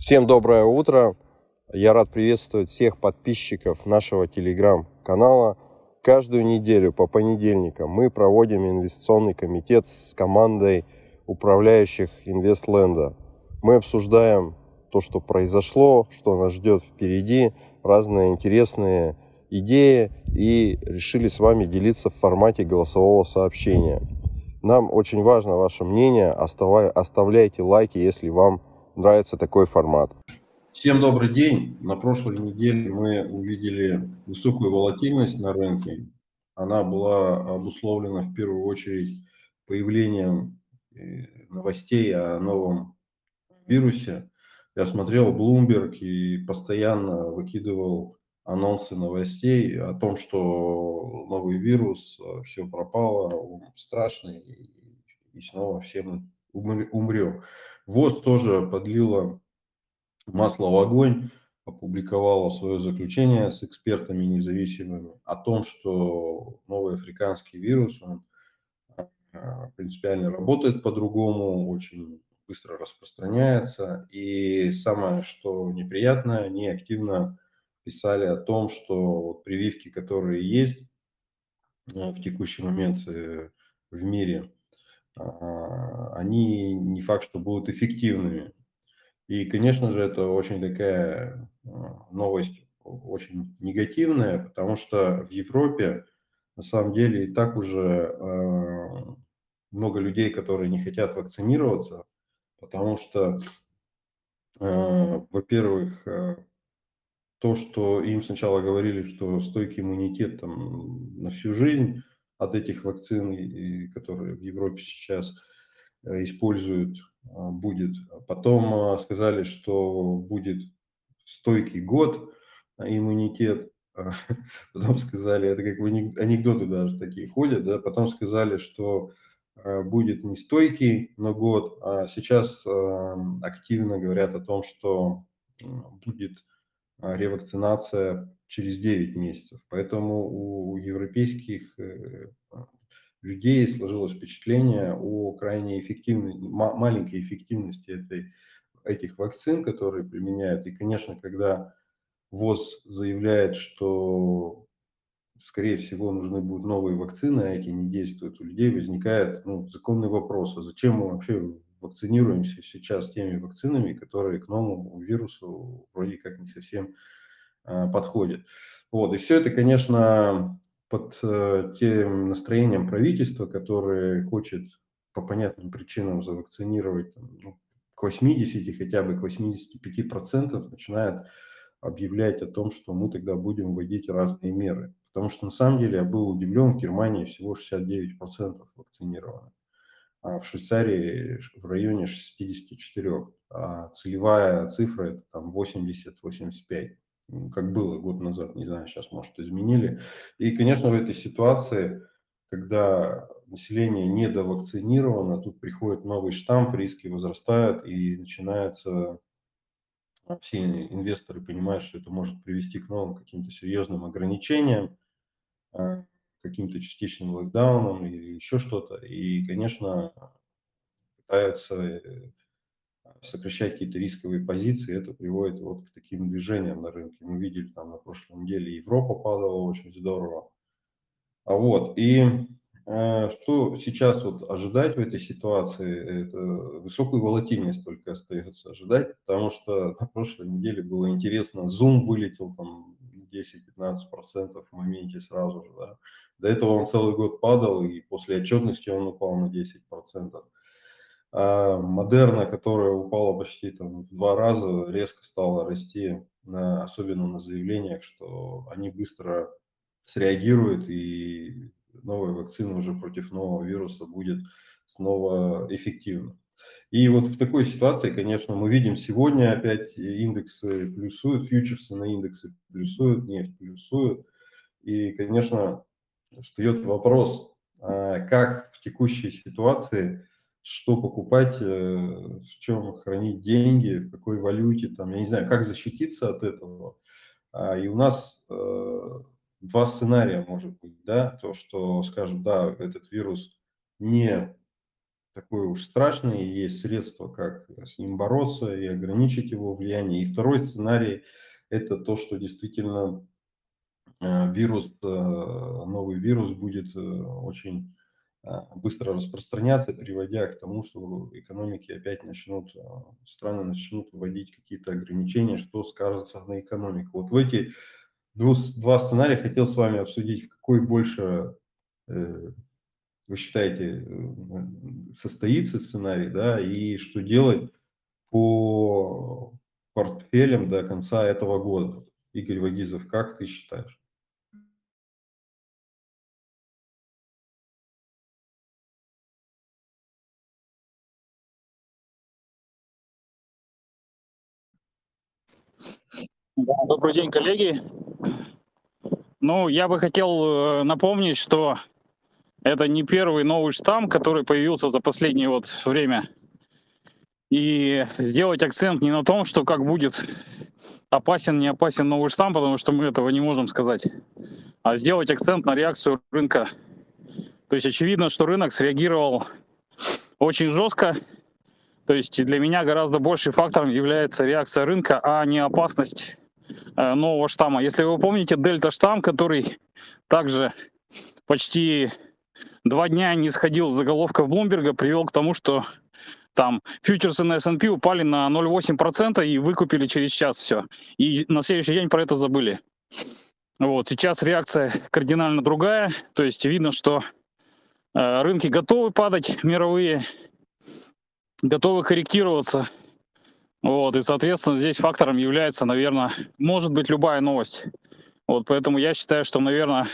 Всем доброе утро. Я рад приветствовать всех подписчиков нашего телеграм-канала. Каждую неделю по понедельникам мы проводим инвестиционный комитет с командой управляющих Инвестленда. Мы обсуждаем то, что произошло, что нас ждет впереди, разные интересные идеи и решили с вами делиться в формате голосового сообщения. Нам очень важно ваше мнение, оставляйте лайки, если вам нравится такой формат. Всем добрый день. На прошлой неделе мы увидели высокую волатильность на рынке. Она была обусловлена в первую очередь появлением э, новостей о новом вирусе. Я смотрел Bloomberg и постоянно выкидывал анонсы новостей о том, что новый вирус, э, все пропало, он страшный, и снова все мы умрем. ВОЗ тоже подлила масло в огонь, опубликовала свое заключение с экспертами независимыми о том, что новый африканский вирус, он а, принципиально работает по-другому, очень быстро распространяется. И самое, что неприятное, они активно писали о том, что прививки, которые есть э, в текущий момент э, в мире, они не факт, что будут эффективными. И, конечно же, это очень такая а, новость, очень негативная, потому что в Европе на самом деле и так уже а, много людей, которые не хотят вакцинироваться, потому что, во-первых, то, что им сначала говорили, что стойкий иммунитет там, на всю жизнь, от этих вакцин, которые в Европе сейчас э, используют, а, будет. Потом а, сказали, что будет стойкий год а, иммунитет. Потом сказали, это как анекдоты даже такие ходят, да, потом сказали, что будет не стойкий, но год. А сейчас активно говорят о том, что будет ревакцинация через 9 месяцев. Поэтому у европейских э, людей сложилось впечатление о крайне эффективной, маленькой эффективности этой, этих вакцин, которые применяют. И, конечно, когда ВОЗ заявляет, что, скорее всего, нужны будут новые вакцины, а эти не действуют, у людей возникает ну, законный вопрос, а зачем мы вообще вакцинируемся сейчас теми вакцинами, которые к новому вирусу вроде как не совсем Э, подходит. Вот, и все это, конечно, под э, тем настроением правительства, которое хочет по понятным причинам завакцинировать там, ну, к 80, хотя бы к 85 процентов, начинает объявлять о том, что мы тогда будем вводить разные меры. Потому что на самом деле я был удивлен, в Германии всего 69 процентов вакцинированы, а в Швейцарии в районе 64, а целевая цифра это там 80-85 как было год назад, не знаю, сейчас, может, изменили. И, конечно, в этой ситуации, когда население недовакцинировано, тут приходит новый штамп, риски возрастают, и начинается все инвесторы понимают, что это может привести к новым каким-то серьезным ограничениям, а, каким-то частичным локдаунам или еще что-то. И, конечно, пытаются э, сокращать какие-то рисковые позиции, это приводит вот к таким движениям на рынке. Мы видели там на прошлой неделе Европа падала очень здорово. А вот, и э, что сейчас вот ожидать в этой ситуации, это высокую волатильность только остается ожидать, потому что на прошлой неделе было интересно, Zoom вылетел там 10-15% в моменте сразу же, да. До этого он целый год падал, и после отчетности он упал на 10%. А Модерна, которая упала почти там, в два раза, резко стала расти, на, особенно на заявлениях, что они быстро среагируют и новая вакцина уже против нового вируса будет снова эффективна. И вот в такой ситуации, конечно, мы видим сегодня опять индексы плюсуют, фьючерсы на индексы плюсуют, нефть плюсуют. И, конечно, встает вопрос, а как в текущей ситуации что покупать, э, в чем хранить деньги, в какой валюте, там, я не знаю, как защититься от этого. А, и у нас э, два сценария может быть, да, то, что скажут, да, этот вирус не такой уж страшный, есть средства, как с ним бороться и ограничить его влияние. И второй сценарий – это то, что действительно э, вирус, э, новый вирус будет очень быстро распространяться, приводя к тому, что экономики опять начнут, страны начнут вводить какие-то ограничения, что скажется на экономике. Вот в эти два сценария хотел с вами обсудить, в какой больше вы считаете, э, состоится сценарий, да, и что делать по портфелям до конца этого года? Игорь Вагизов, как ты считаешь? Добрый день, коллеги. Ну, я бы хотел э, напомнить, что это не первый новый штамм, который появился за последнее вот время. И сделать акцент не на том, что как будет опасен, не опасен новый штамм, потому что мы этого не можем сказать, а сделать акцент на реакцию рынка. То есть очевидно, что рынок среагировал очень жестко. То есть для меня гораздо большим фактором является реакция рынка, а не опасность э, нового штамма. Если вы помните дельта штамм, который также почти два дня не сходил с заголовков Блумберга, привел к тому, что там фьючерсы на S&P упали на 0,8% и выкупили через час все. И на следующий день про это забыли. Вот, сейчас реакция кардинально другая. То есть видно, что э, рынки готовы падать, мировые, готовы корректироваться. Вот, и, соответственно, здесь фактором является, наверное, может быть любая новость. Вот, поэтому я считаю, что, наверное,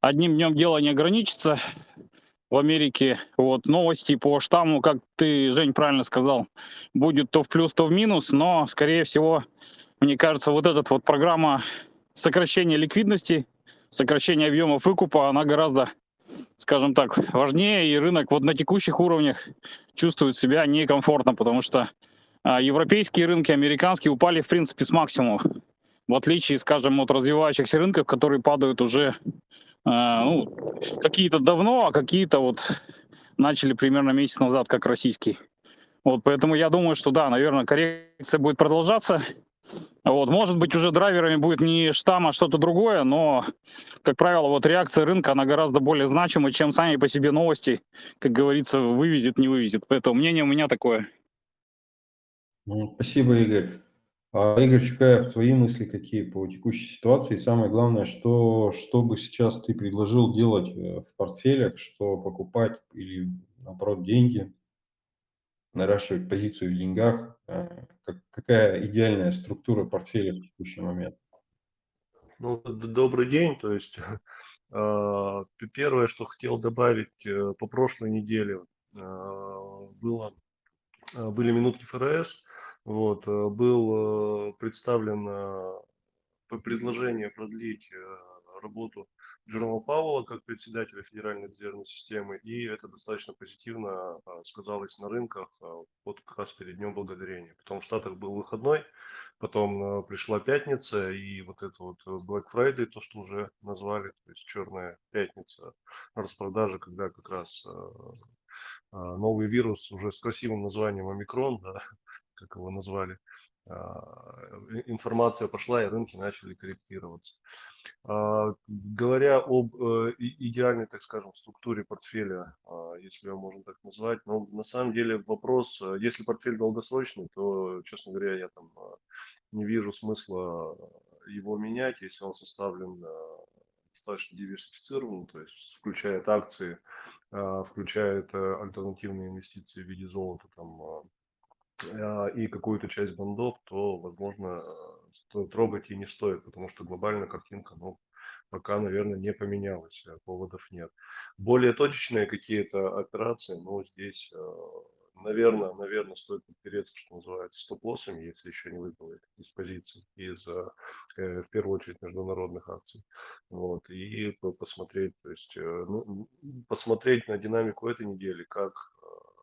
одним днем дело не ограничится в Америке. Вот новости по штамму, как ты, Жень, правильно сказал, будет то в плюс, то в минус, но, скорее всего, мне кажется, вот эта вот программа сокращения ликвидности, сокращения объемов выкупа, она гораздо, скажем так, важнее, и рынок вот на текущих уровнях чувствует себя некомфортно, потому что а, европейские рынки, американские упали, в принципе, с максимумов. В отличие, скажем, от развивающихся рынков, которые падают уже ну, какие-то давно, а какие-то вот начали примерно месяц назад, как российский. Вот, поэтому я думаю, что да, наверное, коррекция будет продолжаться. Вот, может быть, уже драйверами будет не штамм, а что-то другое, но, как правило, вот реакция рынка, она гораздо более значима, чем сами по себе новости, как говорится, вывезет, не вывезет. Поэтому мнение у меня такое. Ну, спасибо, Игорь. А, Игорь Чукаев, твои мысли какие по текущей ситуации? И самое главное, что, что бы сейчас ты предложил делать э, в портфелях, что покупать или, наоборот, деньги, наращивать позицию в деньгах? Э, как, какая идеальная структура портфеля в текущий момент? Ну, добрый день. То есть а, первое, что хотел добавить э, по прошлой неделе, было, были минутки ФРС, вот, э, был э, представлен э, предложение продлить работу Джерома Пауэлла как председателя Федеральной резервной системы, и это достаточно позитивно сказалось на рынках вот как раз перед Днем Благодарения. Потом в Штатах был выходной, потом пришла пятница, и вот это вот Black Friday, то, что уже назвали, то есть черная пятница, распродажи, когда как раз новый вирус уже с красивым названием омикрон, да, как его назвали, а, информация пошла, и рынки начали корректироваться. А, говоря об э, идеальной, так скажем, структуре портфеля, а, если его можно так назвать, но на самом деле вопрос, э, если портфель долгосрочный, то, честно говоря, я там не вижу смысла его менять, если он составлен достаточно диверсифицированным, то есть включает акции, включает э, альтернативные инвестиции в виде золота, там, и какую-то часть бандов, то, возможно, трогать и не стоит, потому что глобальная картинка, ну, пока, наверное, не поменялась, а поводов нет. Более точечные какие-то операции, ну, здесь, а, наверное, наверное, стоит подпереться, что называется, стоп-лоссами, если еще не выпало из позиций, из, э, в первую очередь, международных акций. Вот, и посмотреть, то есть, э, ну, посмотреть на динамику этой недели, как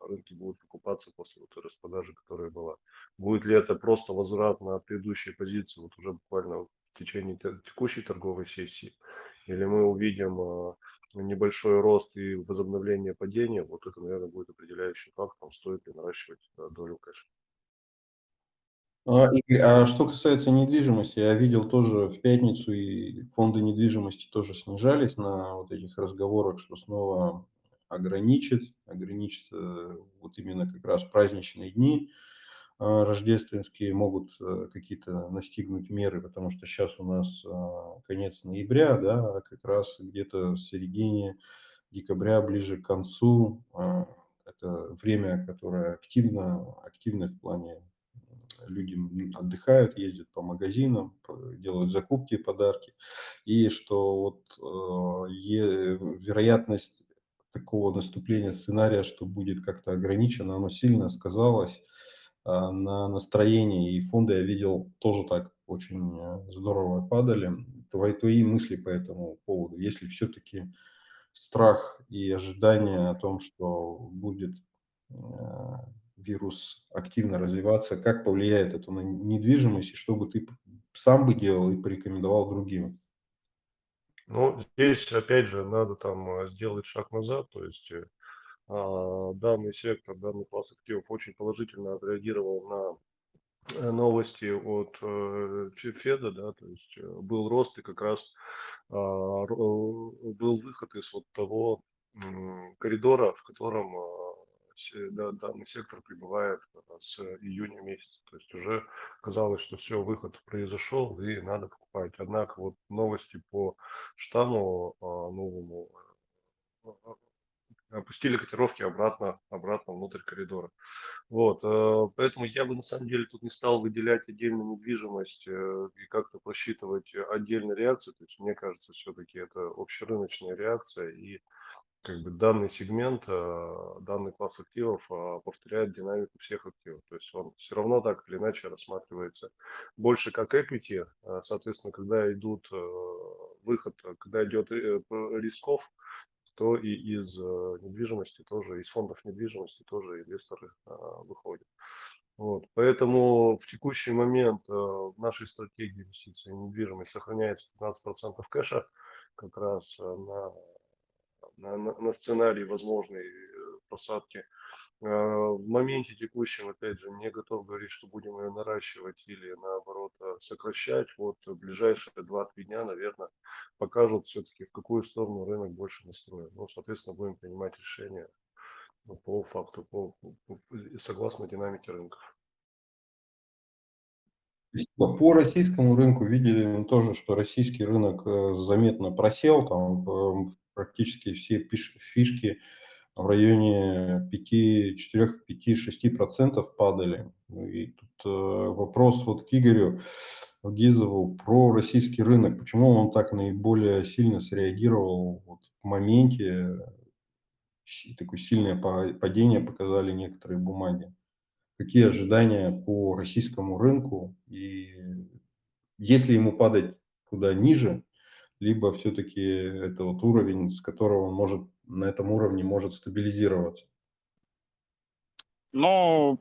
рынки будут покупаться после вот той распродажи, которая была. Будет ли это просто возврат на предыдущие позиции, вот уже буквально в течение текущей торговой сессии, или мы увидим а, небольшой рост и возобновление падения, вот это, наверное, будет определяющим фактором, стоит ли наращивать долю кэша. А, Игорь, а что касается недвижимости, я видел тоже в пятницу и фонды недвижимости тоже снижались на вот этих разговорах, что снова ограничит, ограничит э, вот именно как раз праздничные дни а, рождественские могут э, какие-то настигнуть меры, потому что сейчас у нас а, конец ноября, да, а как раз где-то в середине декабря, ближе к концу, это время, которое активно, активно в плане люди отдыхают, ездят по магазинам, делают закупки, подарки, и что вот э, вероятность такого наступления сценария, что будет как-то ограничено, оно сильно сказалось э, на настроении, и фонды я видел тоже так очень э, здорово падали. Твои, твои мысли по этому поводу, если все-таки страх и ожидание о том, что будет вирус активно развиваться, как повлияет это на недвижимость, и что бы ты сам бы делал и порекомендовал другим? Ну, здесь, опять же, надо там э, сделать шаг назад, то есть э, а, данный сектор, данный класс активов очень положительно отреагировал на э, новости от Феда, да, то есть был рост и как раз а, был выход из вот того коридора, в котором да, данный сектор прибывает с июня месяца. То есть уже казалось, что все, выход произошел и надо покупать. Однако вот новости по штамму а, новому а, а, опустили котировки обратно, обратно внутрь коридора. Вот, поэтому я бы на самом деле тут не стал выделять отдельную недвижимость э, и как-то просчитывать отдельные реакции. То есть мне кажется, все-таки это общерыночная реакция и как бы данный сегмент, а, данный класс активов а, повторяет динамику всех активов. То есть он все равно так или иначе рассматривается больше как equity. А, соответственно, когда идут выход, когда идет э, рисков, то и из недвижимости тоже, из фондов недвижимости тоже инвесторы выходят. Вот. Поэтому в текущий момент в нашей стратегии инвестиций в недвижимость сохраняется 15% кэша как раз на на, на, на сценарий возможной э, посадки. А, в моменте текущем, опять же, не готов говорить, что будем ее наращивать или наоборот э, сокращать. Вот ближайшие 2-3 дня, наверное, покажут все-таки, в какую сторону рынок больше настроен. Ну, соответственно, будем принимать решения по факту, по, по, согласно динамике рынков. По российскому рынку видели тоже, что российский рынок э, заметно просел, там в практически все фишки в районе 5, 4, 5, 6 процентов падали. Ну и тут э, вопрос вот к Игорю Гизову про российский рынок. Почему он так наиболее сильно среагировал вот в моменте? Такое сильное падение показали некоторые бумаги. Какие ожидания по российскому рынку? И если ему падать куда ниже, либо все-таки это вот уровень, с которого он может на этом уровне может стабилизироваться? Ну,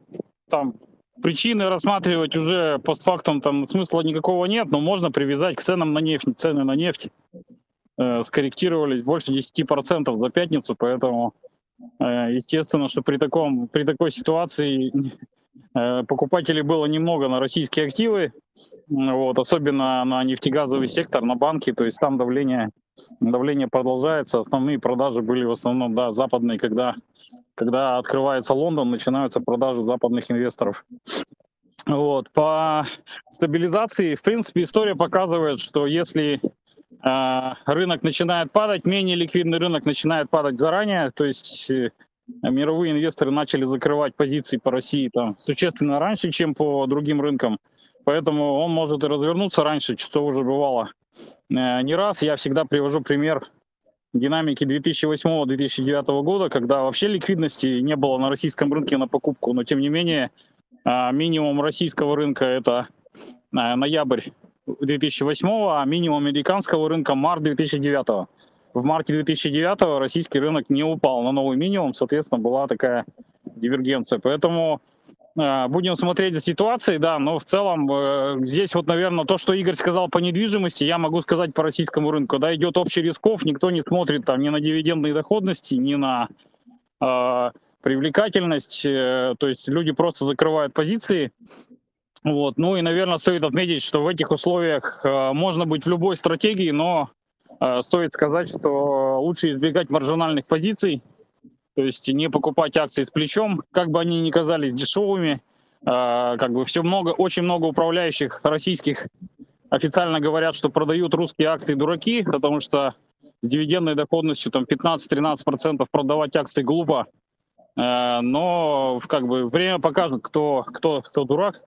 там причины рассматривать уже постфактум там смысла никакого нет, но можно привязать к ценам на нефть. Цены на нефть э, скорректировались больше 10% за пятницу, поэтому э, естественно, что при, таком, при такой ситуации покупателей было немного на российские активы, вот, особенно на нефтегазовый сектор, на банки, то есть там давление, давление продолжается. Основные продажи были в основном да, западные, когда, когда открывается Лондон, начинаются продажи западных инвесторов. Вот. По стабилизации, в принципе, история показывает, что если э, рынок начинает падать, менее ликвидный рынок начинает падать заранее, то есть э, мировые инвесторы начали закрывать позиции по России там существенно раньше, чем по другим рынкам. Поэтому он может и развернуться раньше, что уже бывало э, не раз. Я всегда привожу пример динамики 2008-2009 года, когда вообще ликвидности не было на российском рынке на покупку, но тем не менее э, минимум российского рынка это э, ноябрь 2008, а минимум американского рынка март 2009 в марте 2009 российский рынок не упал на новый минимум, соответственно, была такая дивергенция. Поэтому Э, будем смотреть за ситуацией, да, но в целом э, здесь вот, наверное, то, что Игорь сказал по недвижимости, я могу сказать по российскому рынку. Да, идет общий рисков, никто не смотрит там ни на дивидендные доходности, ни на э, привлекательность, э, то есть люди просто закрывают позиции. Вот. Ну и, наверное, стоит отметить, что в этих условиях можно быть в любой стратегии, но стоит сказать, что лучше избегать маржинальных позиций, то есть не покупать акции с плечом, как бы они ни казались дешевыми. Э, как бы все много, очень много управляющих российских официально говорят, что продают русские акции дураки, потому что с дивидендной доходностью там 15-13% продавать акции глупо. Э, но как бы время покажет, кто, кто, кто дурак.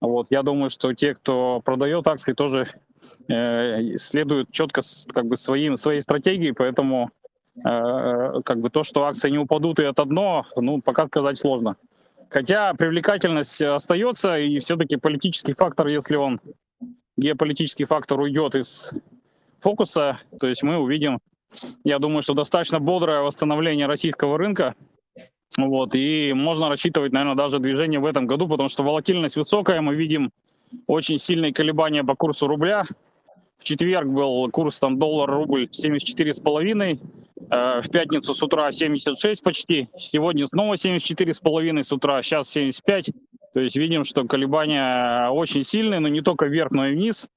Вот, я думаю, что те, кто продает акции, тоже э, следуют четко как бы своим, своей стратегии, поэтому Э, как бы то, что акции не упадут, и это одно, ну, пока сказать сложно. Хотя привлекательность остается, и все-таки политический фактор, если он, геополитический фактор уйдет из фокуса, то есть мы увидим, я думаю, что достаточно бодрое восстановление российского рынка, вот, и можно рассчитывать, наверное, даже движение в этом году, потому что волатильность высокая, мы видим очень сильные колебания по курсу рубля, в четверг был курс там доллар-рубль 74,5, э, в пятницу с утра 76 почти, сегодня снова 74,5 с утра, сейчас 75. То есть видим, что колебания очень сильные, но не только вверх, но и вниз.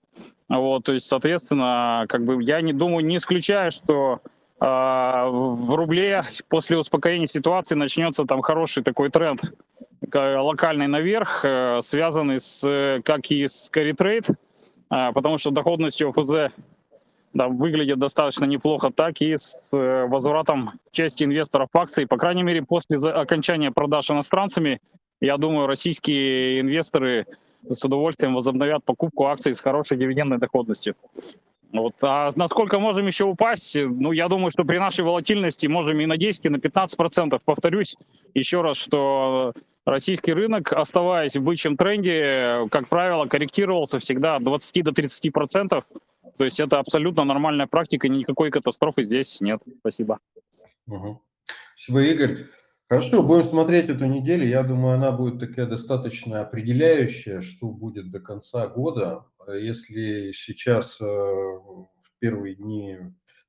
Вот, то есть, соответственно, как бы я не думаю, не исключаю, что э, в рубле после успокоения ситуации начнется там хороший такой тренд локальный наверх, э, связанный с, как и с carry trade, а, потому что доходность ОФЗ да, выглядит достаточно неплохо, так и с э, возвратом части инвесторов акций. По крайней мере, после окончания продаж иностранцами, я думаю, российские инвесторы с удовольствием возобновят покупку акций с хорошей дивидендной доходностью. Вот. А насколько можем еще упасть? Ну, я думаю, что при нашей волатильности можем и на 10, и на 15 процентов. Повторюсь еще раз, что российский рынок, оставаясь в бычьем тренде, как правило, корректировался всегда от 20 до 30 процентов. То есть это абсолютно нормальная практика, никакой катастрофы здесь нет. Спасибо. Угу. Спасибо, Игорь. Хорошо, будем смотреть эту неделю. Я думаю, она будет такая достаточно определяющая, что будет до конца года. Если сейчас э, в первые дни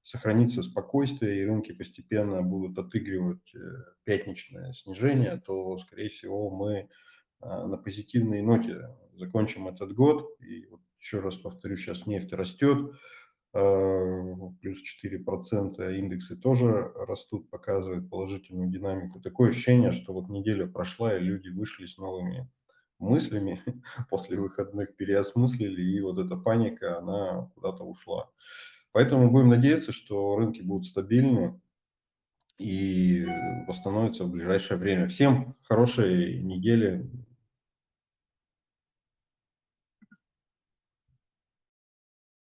сохранится спокойствие и рынки постепенно будут отыгрывать э, пятничное снижение, то, скорее всего, мы а, на позитивной ноте закончим этот год. И вот еще раз повторю, сейчас нефть растет, а, плюс 4%, индексы тоже растут, показывают положительную динамику. Такое ощущение, что вот неделя прошла, и люди вышли с новыми мыслями, после выходных переосмыслили, и вот эта паника, она куда-то ушла. Поэтому будем надеяться, что рынки будут стабильны и восстановятся в ближайшее время. Всем хорошей недели,